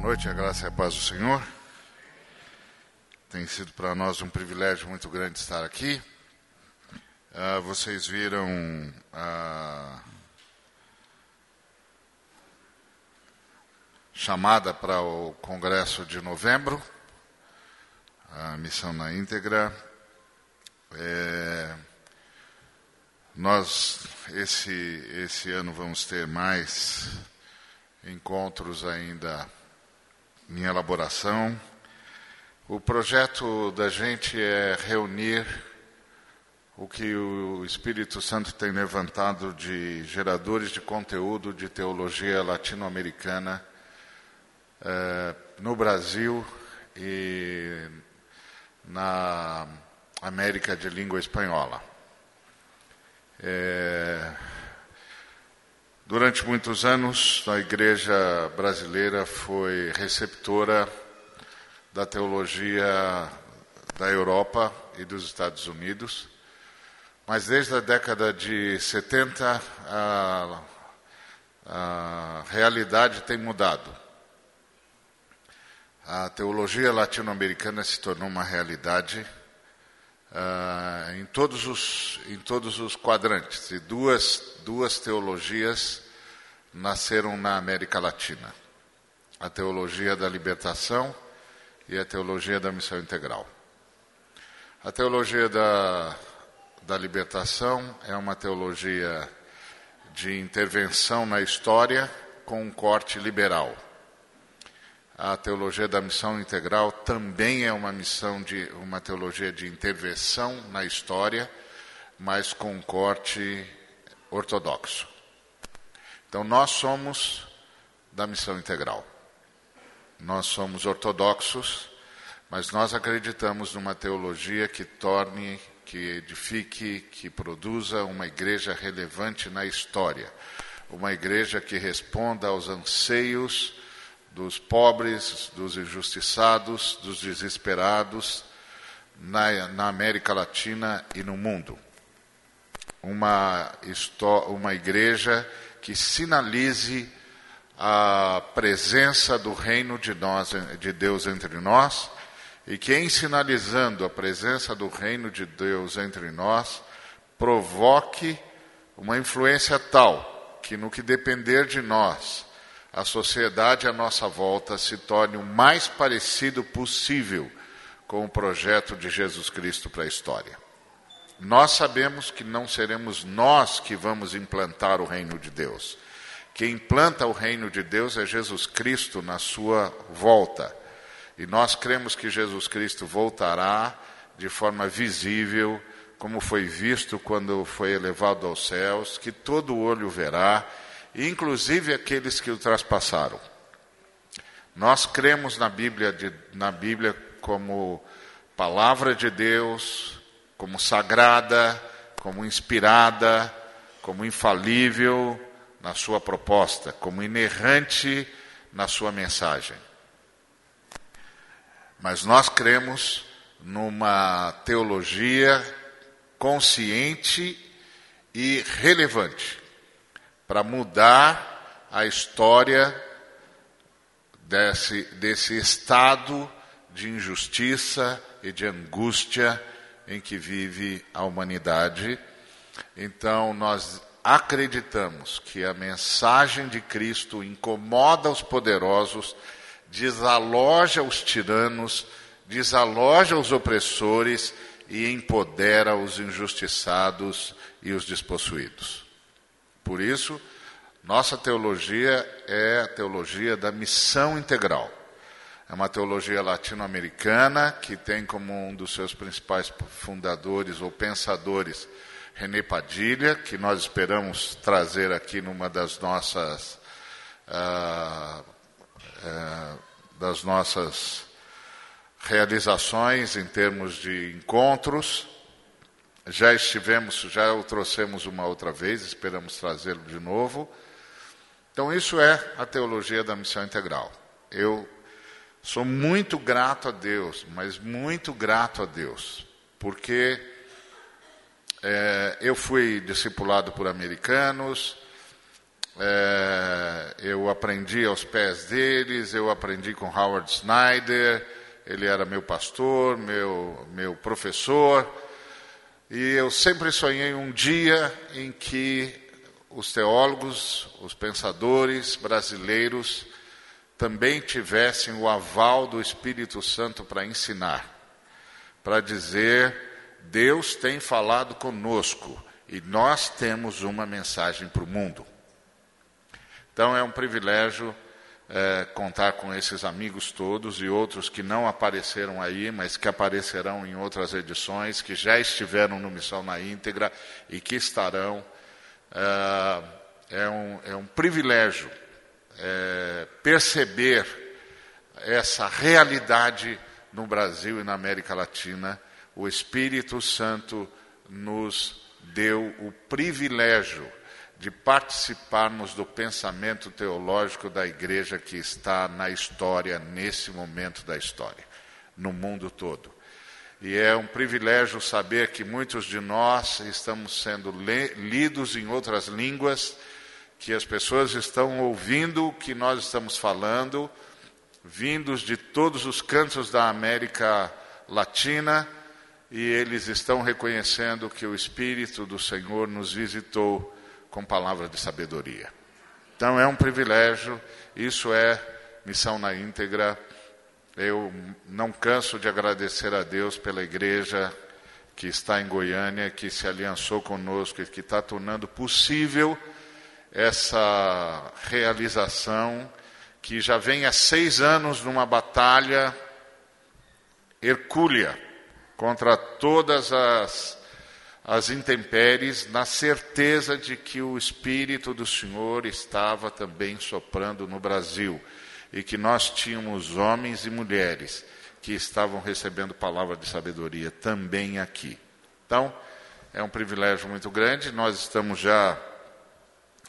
Noite, a graça e a paz do Senhor. Tem sido para nós um privilégio muito grande estar aqui. Uh, vocês viram a chamada para o congresso de novembro, a missão na íntegra. É, nós esse esse ano vamos ter mais encontros ainda em elaboração. O projeto da gente é reunir o que o Espírito Santo tem levantado de geradores de conteúdo de teologia latino-americana eh, no Brasil e na América de língua espanhola. É, Durante muitos anos, a igreja brasileira foi receptora da teologia da Europa e dos Estados Unidos, mas desde a década de 70 a, a realidade tem mudado. A teologia latino-americana se tornou uma realidade uh, em, todos os, em todos os quadrantes. E duas, duas teologias nasceram na América Latina: a teologia da libertação e a teologia da missão integral. A teologia da, da libertação é uma teologia de intervenção na história com um corte liberal. A teologia da missão integral também é uma missão de uma teologia de intervenção na história, mas com um corte ortodoxo. Então nós somos da missão integral. Nós somos ortodoxos, mas nós acreditamos numa teologia que torne, que edifique, que produza uma igreja relevante na história. Uma igreja que responda aos anseios dos pobres, dos injustiçados, dos desesperados na, na América Latina e no mundo. Uma, uma igreja que sinalize a presença do reino de, nós, de Deus entre nós e que, em sinalizando a presença do reino de Deus entre nós, provoque uma influência tal que, no que depender de nós, a sociedade à nossa volta se torne o mais parecido possível com o projeto de Jesus Cristo para a história. Nós sabemos que não seremos nós que vamos implantar o reino de Deus. Quem implanta o reino de Deus é Jesus Cristo na sua volta. E nós cremos que Jesus Cristo voltará de forma visível, como foi visto quando foi elevado aos céus, que todo olho verá inclusive aqueles que o traspassaram. Nós cremos na Bíblia, de, na Bíblia como palavra de Deus, como sagrada, como inspirada, como infalível na sua proposta, como inerrante na sua mensagem. Mas nós cremos numa teologia consciente e relevante para mudar a história desse, desse estado de injustiça e de angústia em que vive a humanidade. Então, nós acreditamos que a mensagem de Cristo incomoda os poderosos, desaloja os tiranos, desaloja os opressores e empodera os injustiçados e os despossuídos. Por isso, nossa teologia é a teologia da missão integral. É uma teologia latino-americana que tem como um dos seus principais fundadores ou pensadores René Padilha, que nós esperamos trazer aqui numa das nossas uh, uh, das nossas realizações em termos de encontros. Já estivemos, já o trouxemos uma outra vez, esperamos trazê-lo de novo. Então, isso é a teologia da missão integral. Eu sou muito grato a Deus, mas muito grato a Deus, porque é, eu fui discipulado por americanos, é, eu aprendi aos pés deles, eu aprendi com Howard Snyder, ele era meu pastor, meu, meu professor, e eu sempre sonhei um dia em que os teólogos, os pensadores brasileiros também tivessem o aval do Espírito Santo para ensinar, para dizer: Deus tem falado conosco e nós temos uma mensagem para o mundo. Então é um privilégio é, contar com esses amigos todos e outros que não apareceram aí, mas que aparecerão em outras edições, que já estiveram no Missão na íntegra e que estarão. É, é, um, é um privilégio é, perceber essa realidade no Brasil e na América Latina. O Espírito Santo nos deu o privilégio de participarmos do pensamento teológico da igreja que está na história, nesse momento da história, no mundo todo. E é um privilégio saber que muitos de nós estamos sendo lidos em outras línguas, que as pessoas estão ouvindo o que nós estamos falando, vindos de todos os cantos da América Latina, e eles estão reconhecendo que o Espírito do Senhor nos visitou com palavra de sabedoria. Então é um privilégio, isso é missão na íntegra. Eu não canso de agradecer a Deus pela igreja que está em Goiânia, que se aliançou conosco e que está tornando possível essa realização que já vem há seis anos numa batalha hercúlea contra todas as as intempéries, na certeza de que o Espírito do Senhor estava também soprando no Brasil e que nós tínhamos homens e mulheres que estavam recebendo palavra de sabedoria também aqui. Então, é um privilégio muito grande. Nós estamos já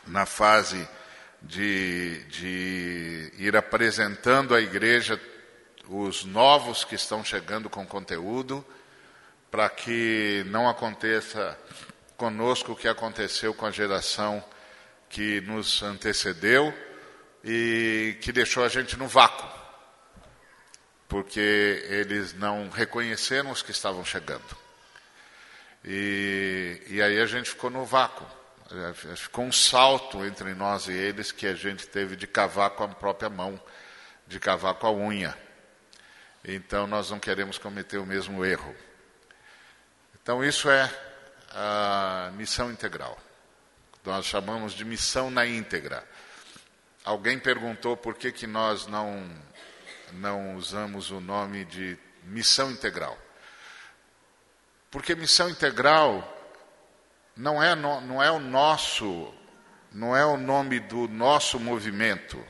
na fase de, de ir apresentando à igreja os novos que estão chegando com conteúdo para que não aconteça conosco o que aconteceu com a geração que nos antecedeu e que deixou a gente no vácuo, porque eles não reconheceram os que estavam chegando. E, e aí a gente ficou no vácuo. Ficou um salto entre nós e eles que a gente teve de cavar com a própria mão, de cavar com a unha. Então nós não queremos cometer o mesmo erro. Então, isso é a missão integral. Nós chamamos de missão na íntegra. Alguém perguntou por que, que nós não, não usamos o nome de missão integral. Porque missão integral não é, não é o nosso, não é o nome do nosso movimento.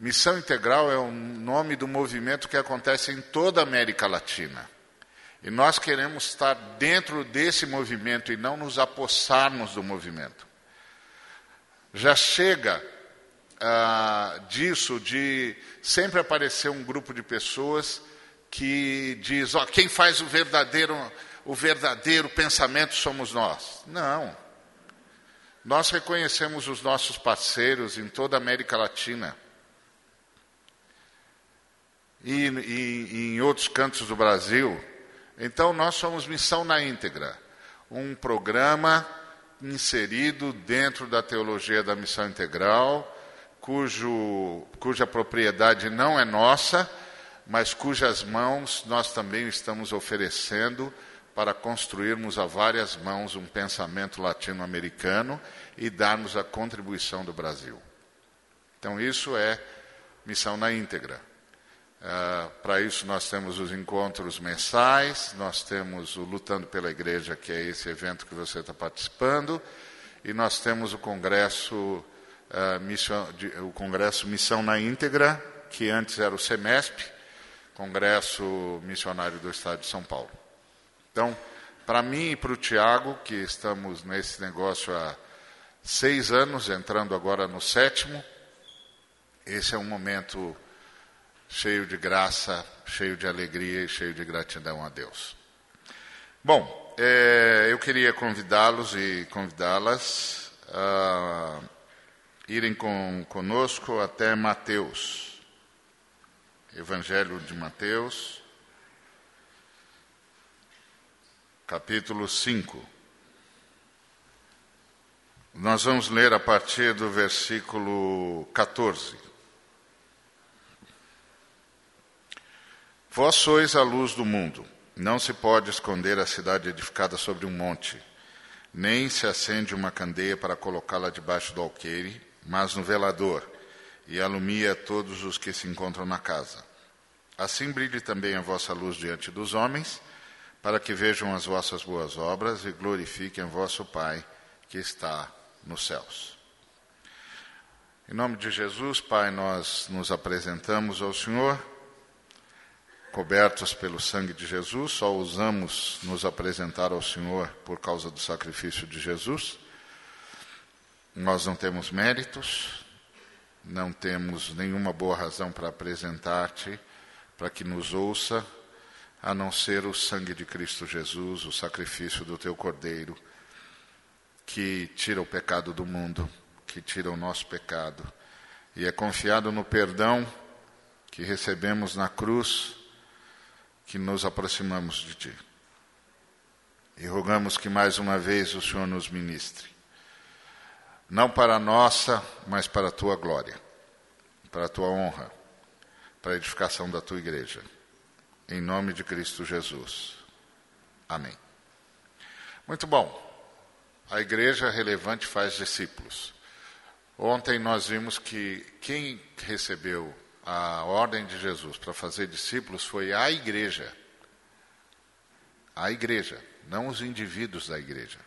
Missão integral é o nome do movimento que acontece em toda a América Latina. E nós queremos estar dentro desse movimento e não nos apossarmos do movimento. Já chega ah, disso de sempre aparecer um grupo de pessoas que diz, ó, quem faz o verdadeiro, o verdadeiro pensamento somos nós. Não. Nós reconhecemos os nossos parceiros em toda a América Latina e, e, e em outros cantos do Brasil então, nós somos Missão na Íntegra, um programa inserido dentro da teologia da missão integral, cujo, cuja propriedade não é nossa, mas cujas mãos nós também estamos oferecendo para construirmos a várias mãos um pensamento latino-americano e darmos a contribuição do Brasil. Então, isso é missão na íntegra. Uh, Para isso, nós temos os encontros mensais, nós temos o Lutando pela Igreja, que é esse evento que você está participando, e nós temos o Congresso, uh, Missão, de, o Congresso Missão na Íntegra, que antes era o SEMESP, Congresso Missionário do Estado de São Paulo. Então, para mim e para o Tiago, que estamos nesse negócio há seis anos, entrando agora no sétimo, esse é um momento cheio de graça, cheio de alegria e cheio de gratidão a Deus. Bom, é, eu queria convidá-los e convidá-las a irem com, conosco até Mateus, Evangelho de Mateus, capítulo 5. Nós vamos ler a partir do versículo 14. Vós sois a luz do mundo. Não se pode esconder a cidade edificada sobre um monte, nem se acende uma candeia para colocá-la debaixo do alqueire, mas no velador, e alumia todos os que se encontram na casa. Assim brilhe também a vossa luz diante dos homens, para que vejam as vossas boas obras e glorifiquem vosso Pai que está nos céus. Em nome de Jesus, Pai, nós nos apresentamos ao Senhor cobertos pelo sangue de Jesus, só usamos nos apresentar ao Senhor por causa do sacrifício de Jesus. Nós não temos méritos, não temos nenhuma boa razão para apresentar-te, para que nos ouça, a não ser o sangue de Cristo Jesus, o sacrifício do teu Cordeiro, que tira o pecado do mundo, que tira o nosso pecado, e é confiado no perdão que recebemos na cruz que nos aproximamos de Ti. E rogamos que mais uma vez o Senhor nos ministre. Não para a nossa, mas para a Tua glória, para a Tua honra, para a edificação da Tua igreja. Em nome de Cristo Jesus. Amém. Muito bom. A igreja relevante faz discípulos. Ontem nós vimos que quem recebeu a ordem de Jesus para fazer discípulos foi a igreja. A igreja, não os indivíduos da igreja.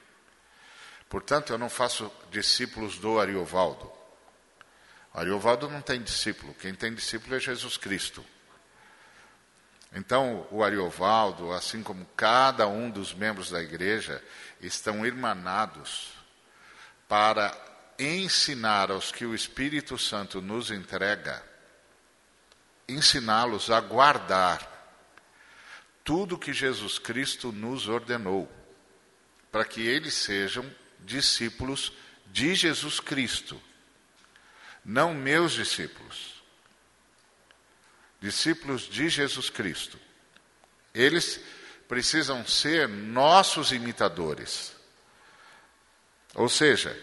Portanto, eu não faço discípulos do Ariovaldo. O Ariovaldo não tem discípulo, quem tem discípulo é Jesus Cristo. Então, o Ariovaldo, assim como cada um dos membros da igreja, estão irmanados para ensinar aos que o Espírito Santo nos entrega ensiná-los a guardar tudo que Jesus Cristo nos ordenou, para que eles sejam discípulos de Jesus Cristo, não meus discípulos. Discípulos de Jesus Cristo. Eles precisam ser nossos imitadores. Ou seja,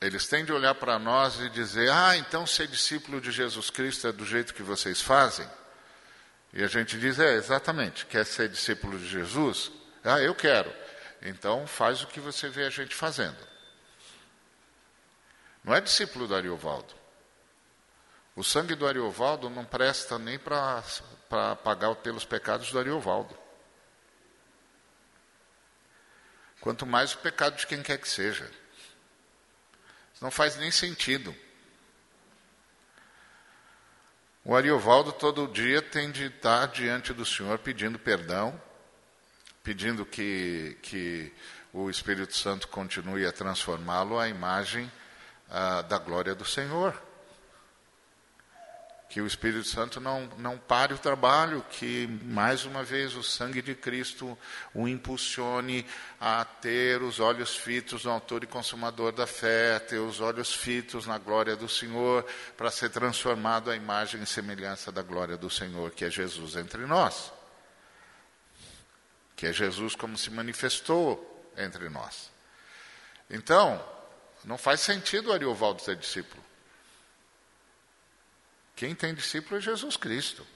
eles têm de olhar para nós e dizer: ah, então ser discípulo de Jesus Cristo é do jeito que vocês fazem? E a gente diz: é, exatamente, quer ser discípulo de Jesus? Ah, eu quero. Então faz o que você vê a gente fazendo. Não é discípulo do Ariovaldo. O sangue do Ariovaldo não presta nem para pagar pelos pecados do Ariovaldo. Quanto mais o pecado de quem quer que seja. Não faz nem sentido. O Ariovaldo todo dia tem de estar diante do Senhor pedindo perdão, pedindo que, que o Espírito Santo continue a transformá-lo à imagem ah, da glória do Senhor que o Espírito Santo não, não pare o trabalho, que mais uma vez o sangue de Cristo o impulsione a ter os olhos fitos no autor e consumador da fé, ter os olhos fitos na glória do Senhor, para ser transformado à imagem e semelhança da glória do Senhor, que é Jesus entre nós. Que é Jesus como se manifestou entre nós. Então, não faz sentido Ariovaldo ser discípulo. Quem tem discípulo é Jesus Cristo.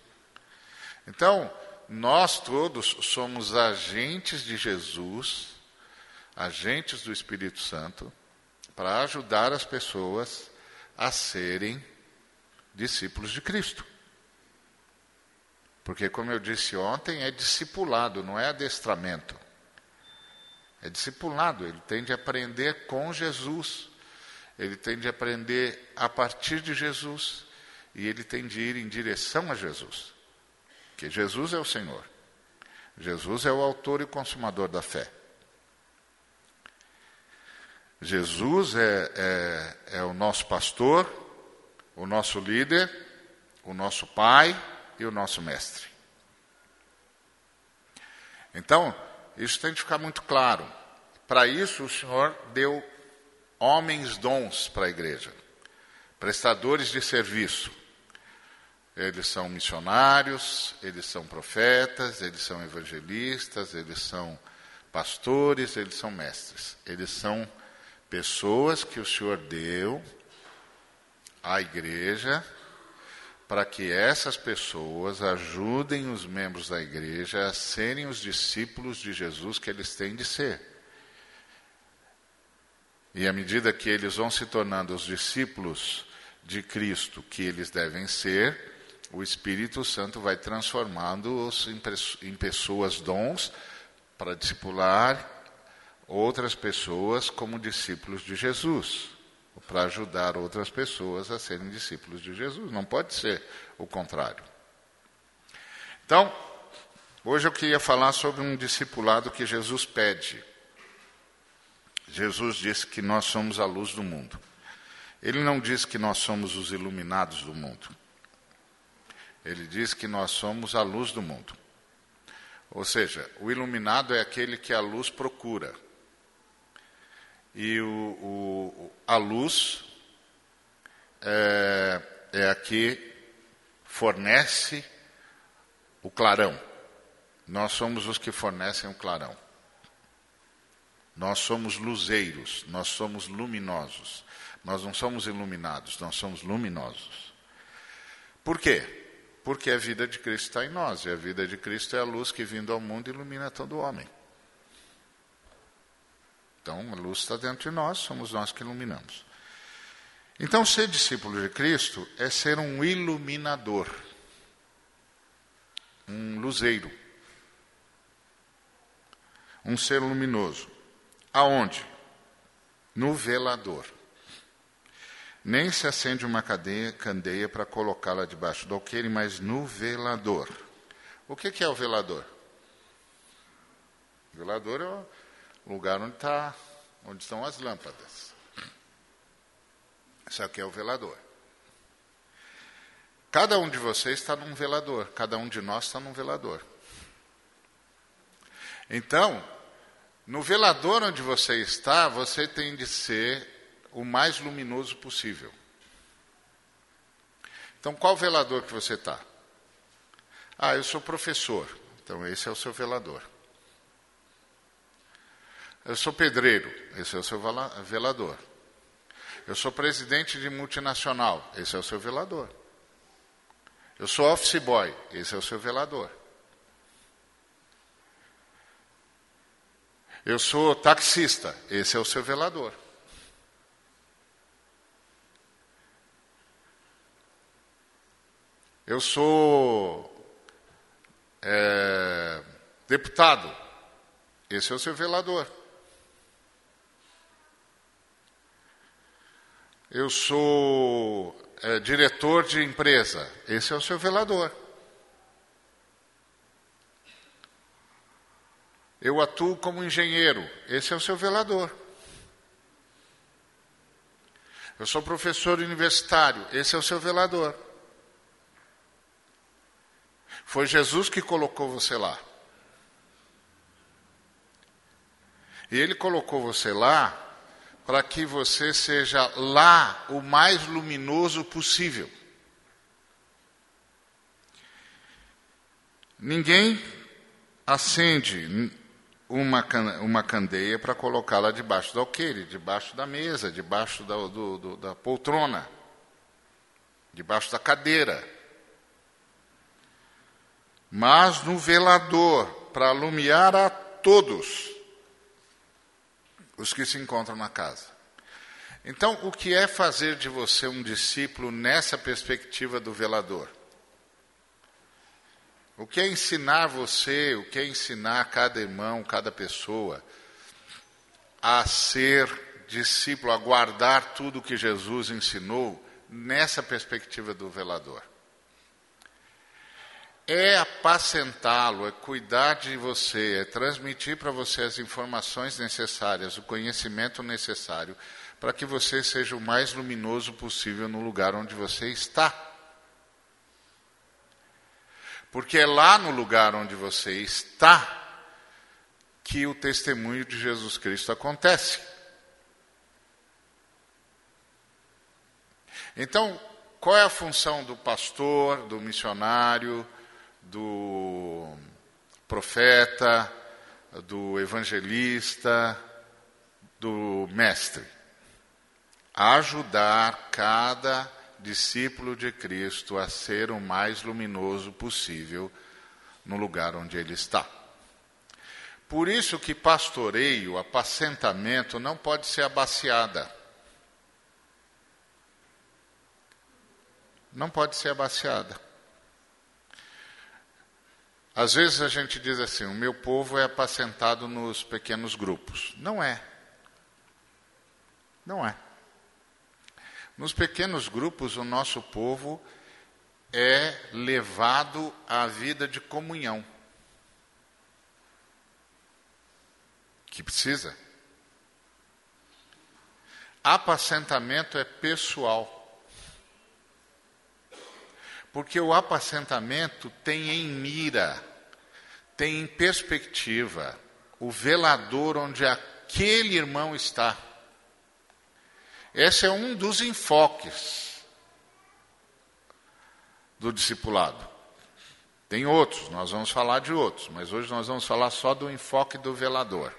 Então, nós todos somos agentes de Jesus, agentes do Espírito Santo, para ajudar as pessoas a serem discípulos de Cristo. Porque, como eu disse ontem, é discipulado, não é adestramento. É discipulado, ele tem de aprender com Jesus, ele tem de aprender a partir de Jesus, e ele tem de ir em direção a Jesus. Que Jesus é o Senhor. Jesus é o autor e consumador da fé. Jesus é, é, é o nosso pastor, o nosso líder, o nosso pai e o nosso mestre. Então, isso tem de ficar muito claro. Para isso, o Senhor deu homens dons para a igreja. prestadores de serviço. Eles são missionários, eles são profetas, eles são evangelistas, eles são pastores, eles são mestres. Eles são pessoas que o Senhor deu à igreja para que essas pessoas ajudem os membros da igreja a serem os discípulos de Jesus que eles têm de ser. E à medida que eles vão se tornando os discípulos de Cristo que eles devem ser, o Espírito Santo vai transformando-os em pessoas dons para discipular outras pessoas como discípulos de Jesus, para ajudar outras pessoas a serem discípulos de Jesus. Não pode ser o contrário. Então, hoje eu queria falar sobre um discipulado que Jesus pede. Jesus disse que nós somos a luz do mundo. Ele não diz que nós somos os iluminados do mundo. Ele diz que nós somos a luz do mundo. Ou seja, o iluminado é aquele que a luz procura. E o, o, a luz é, é a que fornece o clarão. Nós somos os que fornecem o clarão. Nós somos luzeiros, nós somos luminosos. Nós não somos iluminados, nós somos luminosos. Por quê? Porque a vida de Cristo está em nós, e a vida de Cristo é a luz que, vindo ao mundo, ilumina todo homem. Então, a luz está dentro de nós, somos nós que iluminamos. Então, ser discípulo de Cristo é ser um iluminador, um luzeiro, um ser luminoso. Aonde? No velador. Nem se acende uma cadeia, candeia para colocá-la debaixo do alqueire, mas no velador. O que, que é o velador? O velador é o lugar onde, tá, onde estão as lâmpadas. Isso aqui é o velador. Cada um de vocês está num velador, cada um de nós está num velador. Então, no velador onde você está, você tem de ser o mais luminoso possível. Então, qual velador que você está? Ah, eu sou professor. Então, esse é o seu velador. Eu sou pedreiro, esse é o seu velador. Eu sou presidente de multinacional, esse é o seu velador. Eu sou office boy, esse é o seu velador. Eu sou taxista, esse é o seu velador. Eu sou é, deputado, esse é o seu velador. Eu sou é, diretor de empresa. Esse é o seu velador. Eu atuo como engenheiro. Esse é o seu velador. Eu sou professor universitário. Esse é o seu velador. Foi Jesus que colocou você lá. E ele colocou você lá para que você seja lá o mais luminoso possível. Ninguém acende uma, uma candeia para colocá-la debaixo do alqueire, debaixo da mesa, debaixo da, do, do, da poltrona, debaixo da cadeira. Mas no velador, para alumiar a todos os que se encontram na casa. Então, o que é fazer de você um discípulo nessa perspectiva do velador? O que é ensinar você, o que é ensinar cada irmão, cada pessoa a ser discípulo, a guardar tudo que Jesus ensinou nessa perspectiva do velador? É apacentá-lo, é cuidar de você, é transmitir para você as informações necessárias, o conhecimento necessário, para que você seja o mais luminoso possível no lugar onde você está. Porque é lá no lugar onde você está que o testemunho de Jesus Cristo acontece. Então, qual é a função do pastor, do missionário, do profeta, do evangelista, do mestre? Ajudar cada discípulo de Cristo a ser o mais luminoso possível no lugar onde ele está. Por isso que pastoreio, apacentamento, não pode ser abaciada. Não pode ser abaciada. Às vezes a gente diz assim: o meu povo é apacentado nos pequenos grupos. Não é. Não é. Nos pequenos grupos, o nosso povo é levado à vida de comunhão. Que precisa. Apacentamento é pessoal. Porque o apacentamento tem em mira, tem em perspectiva o velador onde aquele irmão está. Esse é um dos enfoques do discipulado. Tem outros, nós vamos falar de outros, mas hoje nós vamos falar só do enfoque do velador.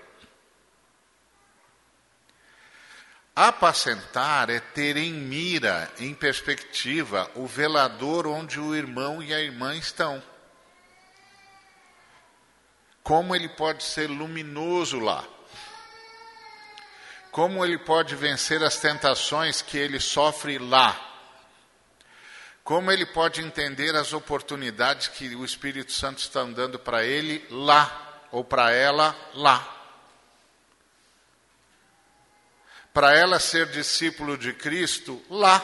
Apacentar é ter em mira, em perspectiva, o velador onde o irmão e a irmã estão. Como ele pode ser luminoso lá como ele pode vencer as tentações que ele sofre lá. Como ele pode entender as oportunidades que o Espírito Santo está dando para ele lá, ou para ela lá. Para ela ser discípulo de Cristo lá,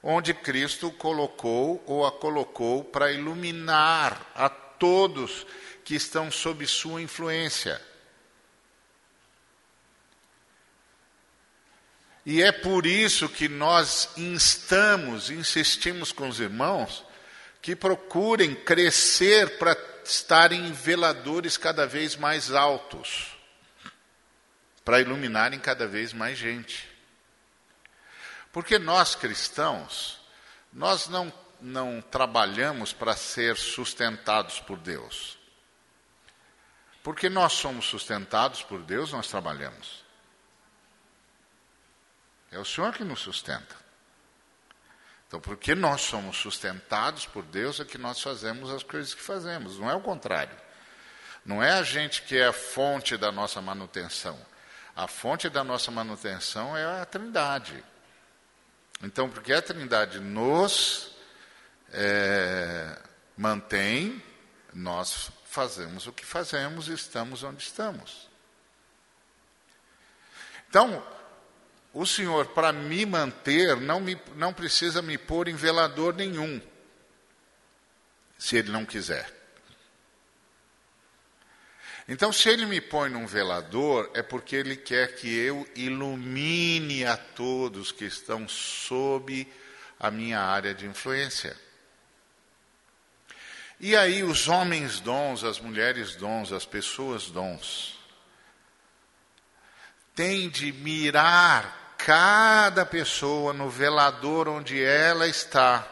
onde Cristo colocou ou a colocou para iluminar a todos que estão sob sua influência. E é por isso que nós instamos, insistimos com os irmãos, que procurem crescer para estarem veladores cada vez mais altos, para iluminarem cada vez mais gente. Porque nós cristãos, nós não, não trabalhamos para ser sustentados por Deus. Porque nós somos sustentados por Deus, nós trabalhamos. É o Senhor que nos sustenta. Então, porque nós somos sustentados por Deus, é que nós fazemos as coisas que fazemos, não é o contrário. Não é a gente que é a fonte da nossa manutenção. A fonte da nossa manutenção é a Trindade. Então, porque a Trindade nos é, mantém, nós fazemos o que fazemos e estamos onde estamos. Então, o senhor, para me manter, não, me, não precisa me pôr em velador nenhum, se ele não quiser. Então, se ele me põe num velador, é porque ele quer que eu ilumine a todos que estão sob a minha área de influência. E aí, os homens dons, as mulheres dons, as pessoas dons, têm de mirar cada pessoa no velador onde ela está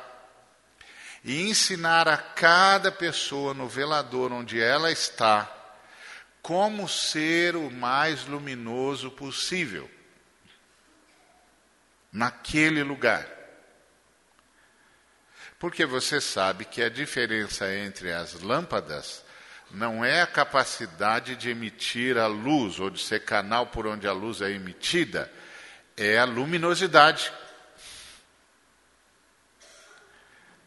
e ensinar a cada pessoa no velador onde ela está como ser o mais luminoso possível naquele lugar. Porque você sabe que a diferença entre as lâmpadas não é a capacidade de emitir a luz ou de ser canal por onde a luz é emitida, é a luminosidade.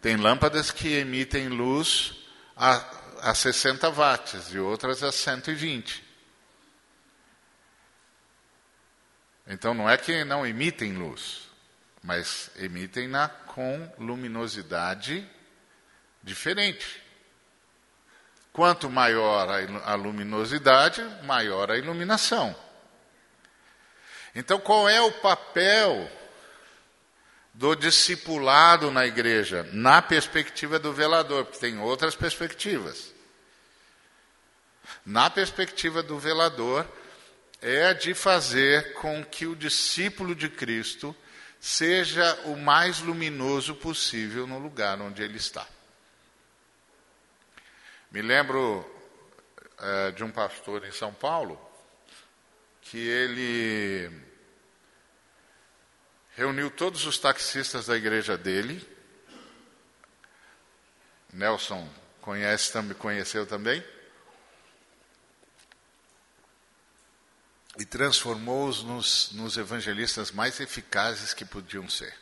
Tem lâmpadas que emitem luz a, a 60 watts e outras a 120. Então não é que não emitem luz, mas emitem na com luminosidade diferente. Quanto maior a luminosidade, maior a iluminação. Então, qual é o papel do discipulado na igreja, na perspectiva do velador? Porque tem outras perspectivas. Na perspectiva do velador, é de fazer com que o discípulo de Cristo seja o mais luminoso possível no lugar onde ele está. Me lembro é, de um pastor em São Paulo que ele reuniu todos os taxistas da igreja dele. Nelson conhece conheceu também. E transformou-os nos, nos evangelistas mais eficazes que podiam ser.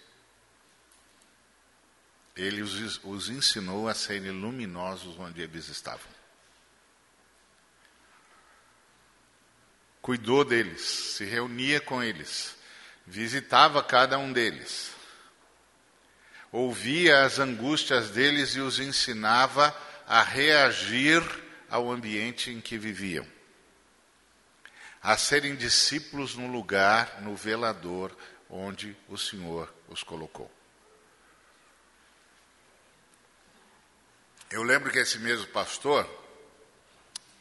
Ele os, os ensinou a serem luminosos onde eles estavam. Cuidou deles, se reunia com eles, visitava cada um deles, ouvia as angústias deles e os ensinava a reagir ao ambiente em que viviam, a serem discípulos no lugar, no velador onde o Senhor os colocou. Eu lembro que esse mesmo pastor,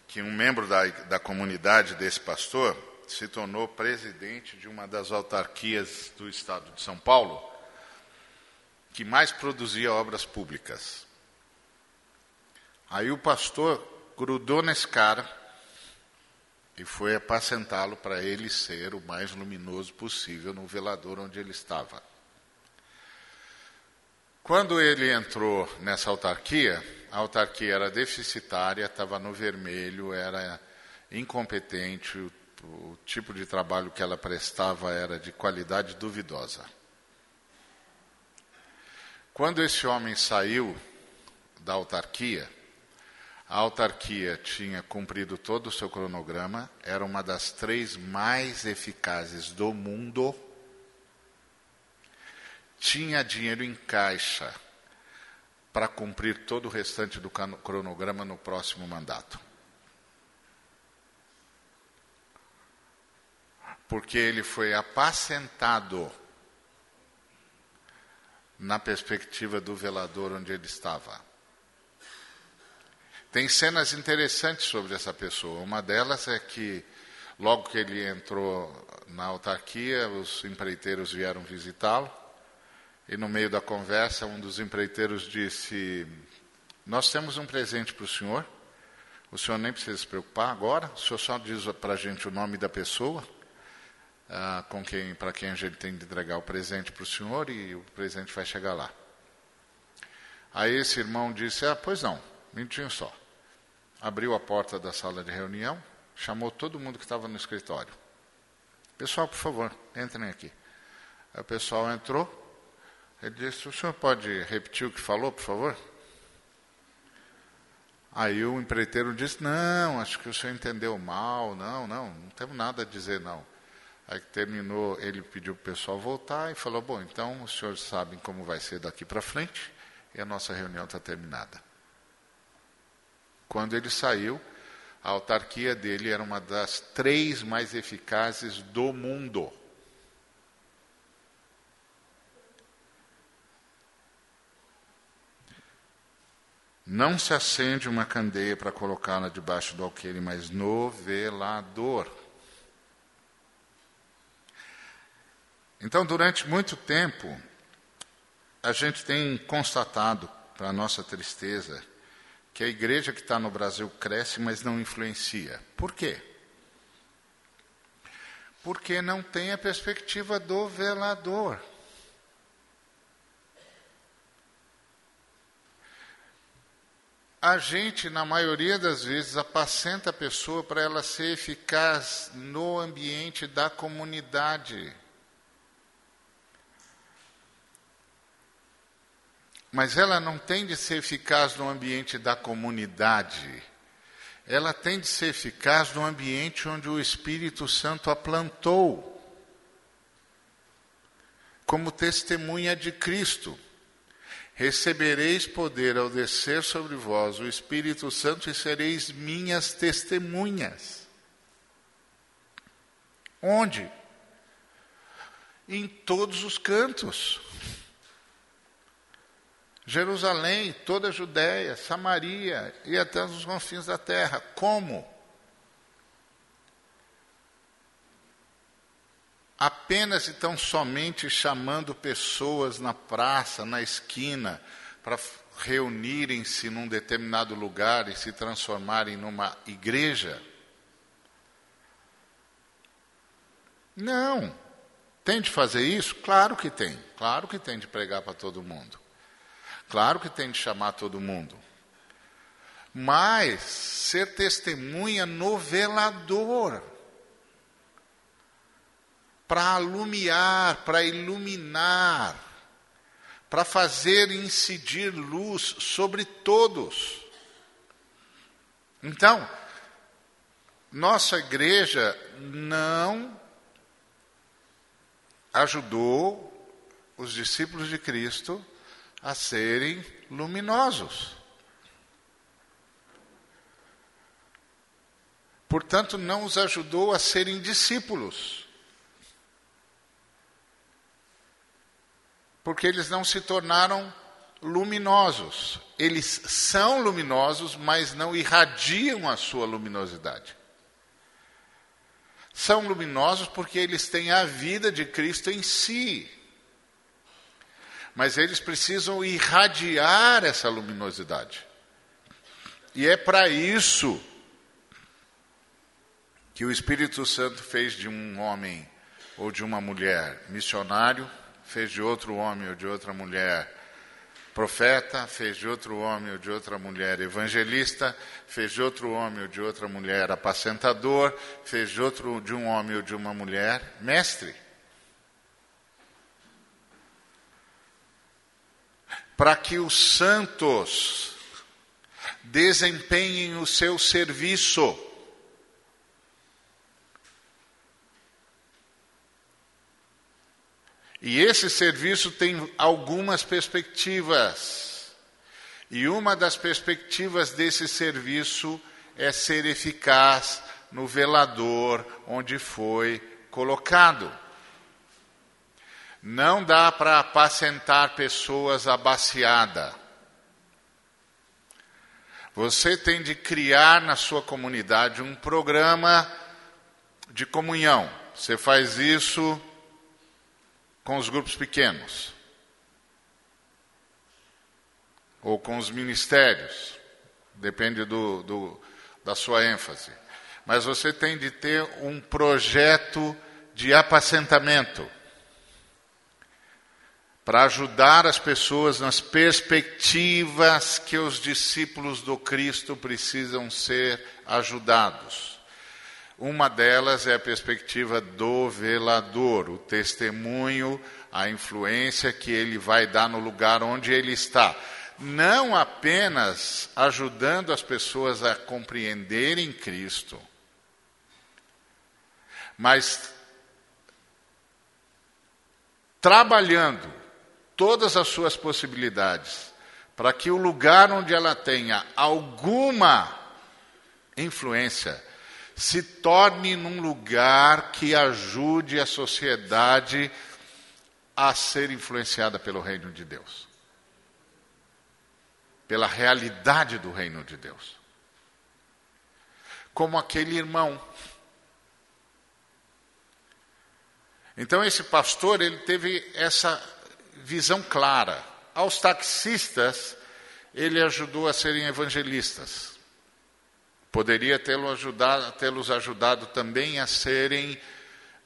que um membro da, da comunidade desse pastor, se tornou presidente de uma das autarquias do estado de São Paulo, que mais produzia obras públicas. Aí o pastor grudou nesse cara e foi apacentá-lo para ele ser o mais luminoso possível no velador onde ele estava. Quando ele entrou nessa autarquia, a autarquia era deficitária, estava no vermelho, era incompetente, o, o tipo de trabalho que ela prestava era de qualidade duvidosa. Quando esse homem saiu da autarquia, a autarquia tinha cumprido todo o seu cronograma, era uma das três mais eficazes do mundo, tinha dinheiro em caixa para cumprir todo o restante do cronograma no próximo mandato. Porque ele foi apacentado na perspectiva do velador onde ele estava. Tem cenas interessantes sobre essa pessoa. Uma delas é que, logo que ele entrou na autarquia, os empreiteiros vieram visitá-lo. E no meio da conversa, um dos empreiteiros disse: Nós temos um presente para o senhor. O senhor nem precisa se preocupar agora. O senhor só diz para a gente o nome da pessoa ah, com quem, para quem a gente tem de entregar o presente para o senhor e o presente vai chegar lá. Aí esse irmão disse: Ah, pois não, minutinho só. Abriu a porta da sala de reunião, chamou todo mundo que estava no escritório. Pessoal, por favor, entrem aqui. Aí o pessoal entrou, ele disse: O senhor pode repetir o que falou, por favor? Aí o empreiteiro disse: Não, acho que o senhor entendeu mal. Não, não, não temos nada a dizer, não. Aí terminou, ele pediu para o pessoal voltar e falou: Bom, então os senhores sabem como vai ser daqui para frente e a nossa reunião está terminada. Quando ele saiu, a autarquia dele era uma das três mais eficazes do mundo. Não se acende uma candeia para colocá-la debaixo do alqueire, mas no velador. Então, durante muito tempo, a gente tem constatado, para nossa tristeza, que a igreja que está no Brasil cresce, mas não influencia. Por quê? Porque não tem a perspectiva do velador. A gente, na maioria das vezes, apacenta a pessoa para ela ser eficaz no ambiente da comunidade. Mas ela não tem de ser eficaz no ambiente da comunidade. Ela tem de ser eficaz no ambiente onde o Espírito Santo a plantou, como testemunha de Cristo. Recebereis poder ao descer sobre vós o Espírito Santo e sereis minhas testemunhas. Onde? Em todos os cantos. Jerusalém, toda a Judéia, Samaria e até os confins da terra. Como? apenas e tão somente chamando pessoas na praça, na esquina, para reunirem-se num determinado lugar e se transformarem numa igreja? Não. Tem de fazer isso? Claro que tem. Claro que tem de pregar para todo mundo. Claro que tem de chamar todo mundo. Mas ser testemunha novelador para alumiar, para iluminar, para fazer incidir luz sobre todos. Então, nossa igreja não ajudou os discípulos de Cristo a serem luminosos. Portanto, não os ajudou a serem discípulos. Porque eles não se tornaram luminosos. Eles são luminosos, mas não irradiam a sua luminosidade são luminosos porque eles têm a vida de Cristo em si. Mas eles precisam irradiar essa luminosidade. E é para isso que o Espírito Santo fez de um homem ou de uma mulher missionário, fez de outro homem ou de outra mulher profeta, fez de outro homem ou de outra mulher evangelista, fez de outro homem ou de outra mulher apacentador, fez de outro de um homem ou de uma mulher mestre. Para que os santos desempenhem o seu serviço E esse serviço tem algumas perspectivas. E uma das perspectivas desse serviço é ser eficaz no velador onde foi colocado. Não dá para apacentar pessoas abaciada. Você tem de criar na sua comunidade um programa de comunhão. Você faz isso com os grupos pequenos, ou com os ministérios, depende do, do, da sua ênfase. Mas você tem de ter um projeto de apacentamento para ajudar as pessoas nas perspectivas que os discípulos do Cristo precisam ser ajudados. Uma delas é a perspectiva do velador, o testemunho, a influência que ele vai dar no lugar onde ele está. Não apenas ajudando as pessoas a compreenderem Cristo, mas trabalhando todas as suas possibilidades para que o lugar onde ela tenha alguma influência se torne num lugar que ajude a sociedade a ser influenciada pelo reino de Deus. Pela realidade do reino de Deus. Como aquele irmão. Então esse pastor, ele teve essa visão clara. Aos taxistas, ele ajudou a serem evangelistas. Poderia tê-los ajudado, tê ajudado também a serem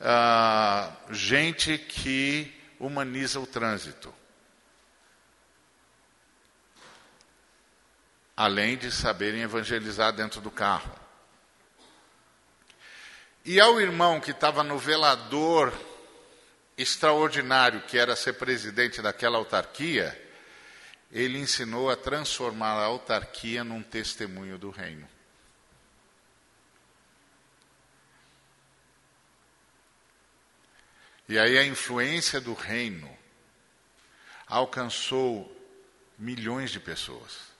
ah, gente que humaniza o trânsito. Além de saberem evangelizar dentro do carro. E ao irmão que estava no velador extraordinário, que era ser presidente daquela autarquia, ele ensinou a transformar a autarquia num testemunho do reino. E aí a influência do reino alcançou milhões de pessoas.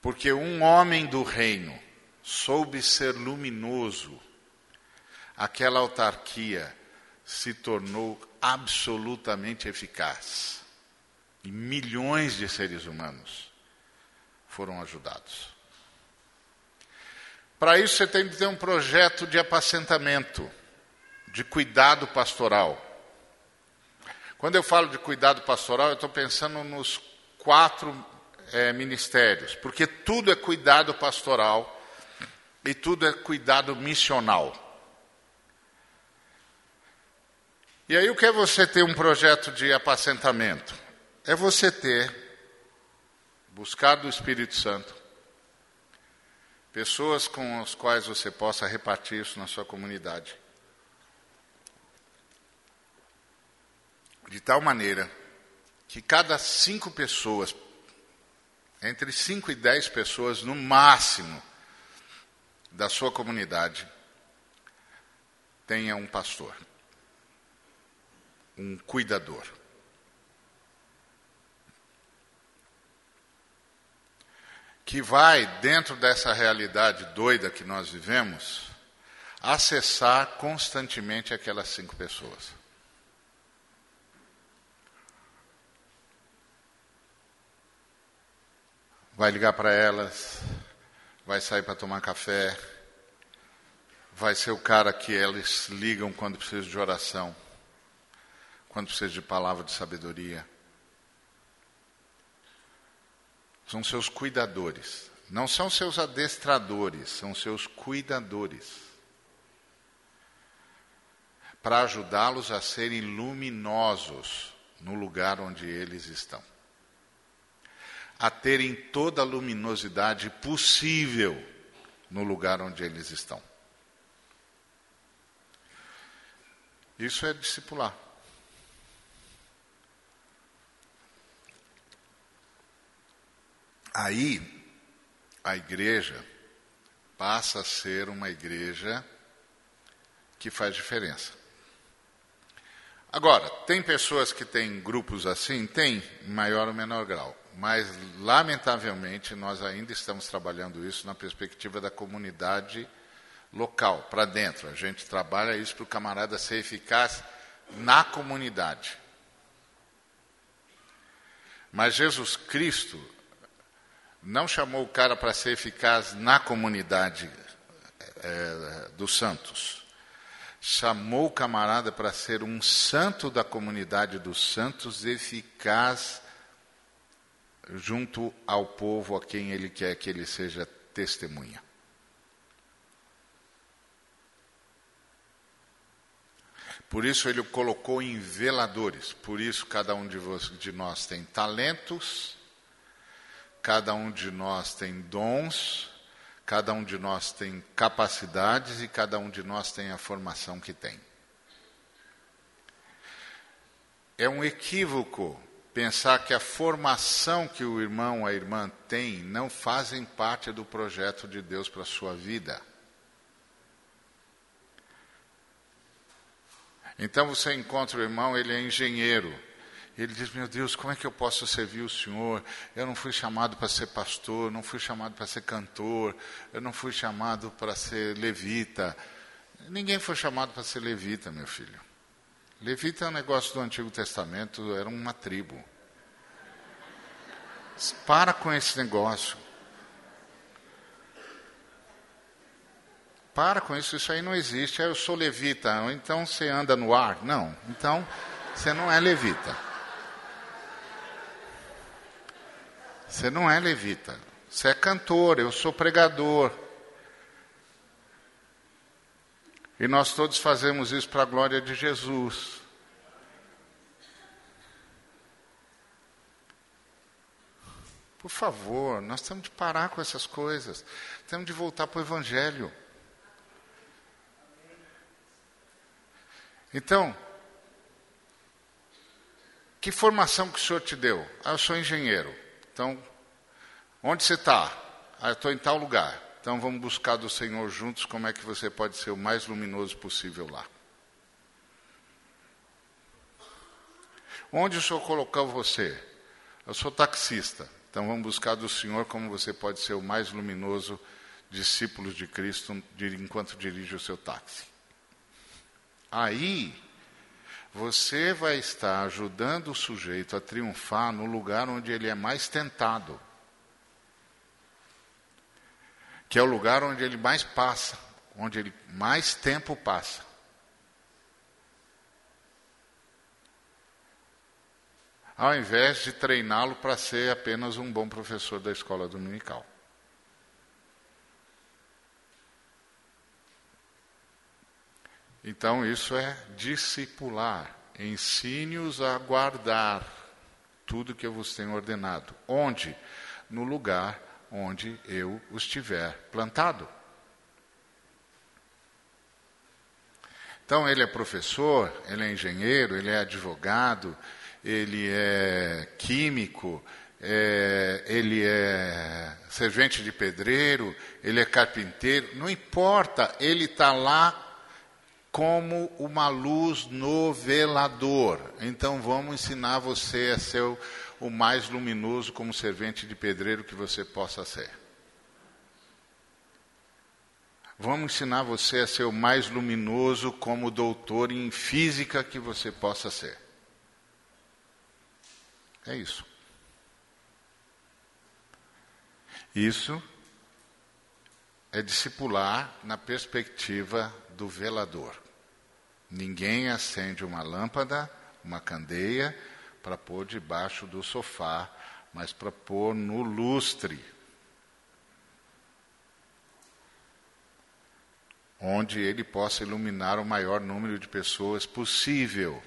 Porque um homem do reino soube ser luminoso, aquela autarquia se tornou absolutamente eficaz. E milhões de seres humanos foram ajudados. Para isso você tem que ter um projeto de apacentamento, de cuidado pastoral. Quando eu falo de cuidado pastoral, eu estou pensando nos quatro é, ministérios, porque tudo é cuidado pastoral e tudo é cuidado missional. E aí o que é você ter um projeto de apacentamento? É você ter, buscar do Espírito Santo, pessoas com as quais você possa repartir isso na sua comunidade. De tal maneira que cada cinco pessoas, entre cinco e dez pessoas no máximo da sua comunidade, tenha um pastor, um cuidador. que vai, dentro dessa realidade doida que nós vivemos, acessar constantemente aquelas cinco pessoas. Vai ligar para elas, vai sair para tomar café, vai ser o cara que eles ligam quando precisam de oração, quando precisam de palavra de sabedoria. São seus cuidadores. Não são seus adestradores, são seus cuidadores. Para ajudá-los a serem luminosos no lugar onde eles estão. A terem toda a luminosidade possível no lugar onde eles estão. Isso é discipular. Aí, a igreja passa a ser uma igreja que faz diferença. Agora, tem pessoas que têm grupos assim? Tem, em maior ou menor grau. Mas, lamentavelmente, nós ainda estamos trabalhando isso na perspectiva da comunidade local, para dentro. A gente trabalha isso para o camarada ser eficaz na comunidade. Mas Jesus Cristo não chamou o cara para ser eficaz na comunidade é, dos santos. Chamou o camarada para ser um santo da comunidade dos santos, eficaz junto ao povo a quem ele quer que ele seja testemunha. Por isso ele o colocou em veladores. Por isso cada um de, nós tem talentos Cada um de nós tem dons, cada um de nós tem capacidades e cada um de nós tem a formação que tem. É um equívoco pensar que a formação que o irmão a irmã tem não fazem parte do projeto de Deus para a sua vida. Então você encontra o irmão, ele é engenheiro. Ele diz: Meu Deus, como é que eu posso servir o Senhor? Eu não fui chamado para ser pastor, não fui chamado para ser cantor, eu não fui chamado para ser levita. Ninguém foi chamado para ser levita, meu filho. Levita é um negócio do Antigo Testamento, era uma tribo. Para com esse negócio. Para com isso, isso aí não existe. Eu sou levita, então você anda no ar? Não. Então você não é levita. Você não é levita. Você é cantor, eu sou pregador. E nós todos fazemos isso para a glória de Jesus. Por favor, nós temos de parar com essas coisas. Temos de voltar para o Evangelho. Então, que formação que o Senhor te deu? Ah, eu sou engenheiro. Então, onde você está? Ah, eu estou em tal lugar. Então vamos buscar do Senhor juntos como é que você pode ser o mais luminoso possível lá. Onde o Senhor colocou você? Eu sou taxista. Então vamos buscar do Senhor como você pode ser o mais luminoso discípulo de Cristo enquanto dirige o seu táxi. Aí você vai estar ajudando o sujeito a triunfar no lugar onde ele é mais tentado. Que é o lugar onde ele mais passa, onde ele mais tempo passa. Ao invés de treiná-lo para ser apenas um bom professor da escola dominical. Então, isso é discipular. Ensine-os a guardar tudo que eu vos tenho ordenado. Onde? No lugar onde eu os tiver plantado. Então, ele é professor, ele é engenheiro, ele é advogado, ele é químico, é, ele é servente de pedreiro, ele é carpinteiro, não importa, ele está lá como uma luz no velador. Então vamos ensinar você a ser o mais luminoso como servente de pedreiro que você possa ser. Vamos ensinar você a ser o mais luminoso como doutor em física que você possa ser. É isso. Isso é discipular na perspectiva do velador. Ninguém acende uma lâmpada, uma candeia, para pôr debaixo do sofá, mas para pôr no lustre. Onde ele possa iluminar o maior número de pessoas possível.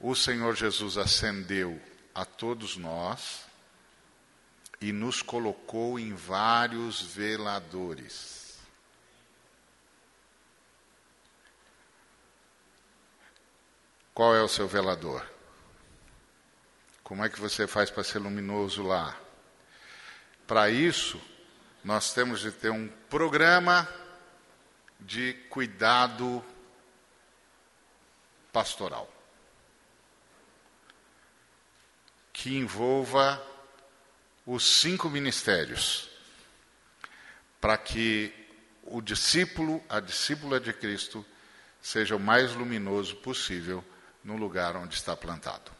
O Senhor Jesus acendeu a todos nós e nos colocou em vários veladores. Qual é o seu velador? Como é que você faz para ser luminoso lá? Para isso, nós temos de ter um programa de cuidado pastoral que envolva os cinco ministérios para que o discípulo, a discípula de Cristo, seja o mais luminoso possível no lugar onde está plantado.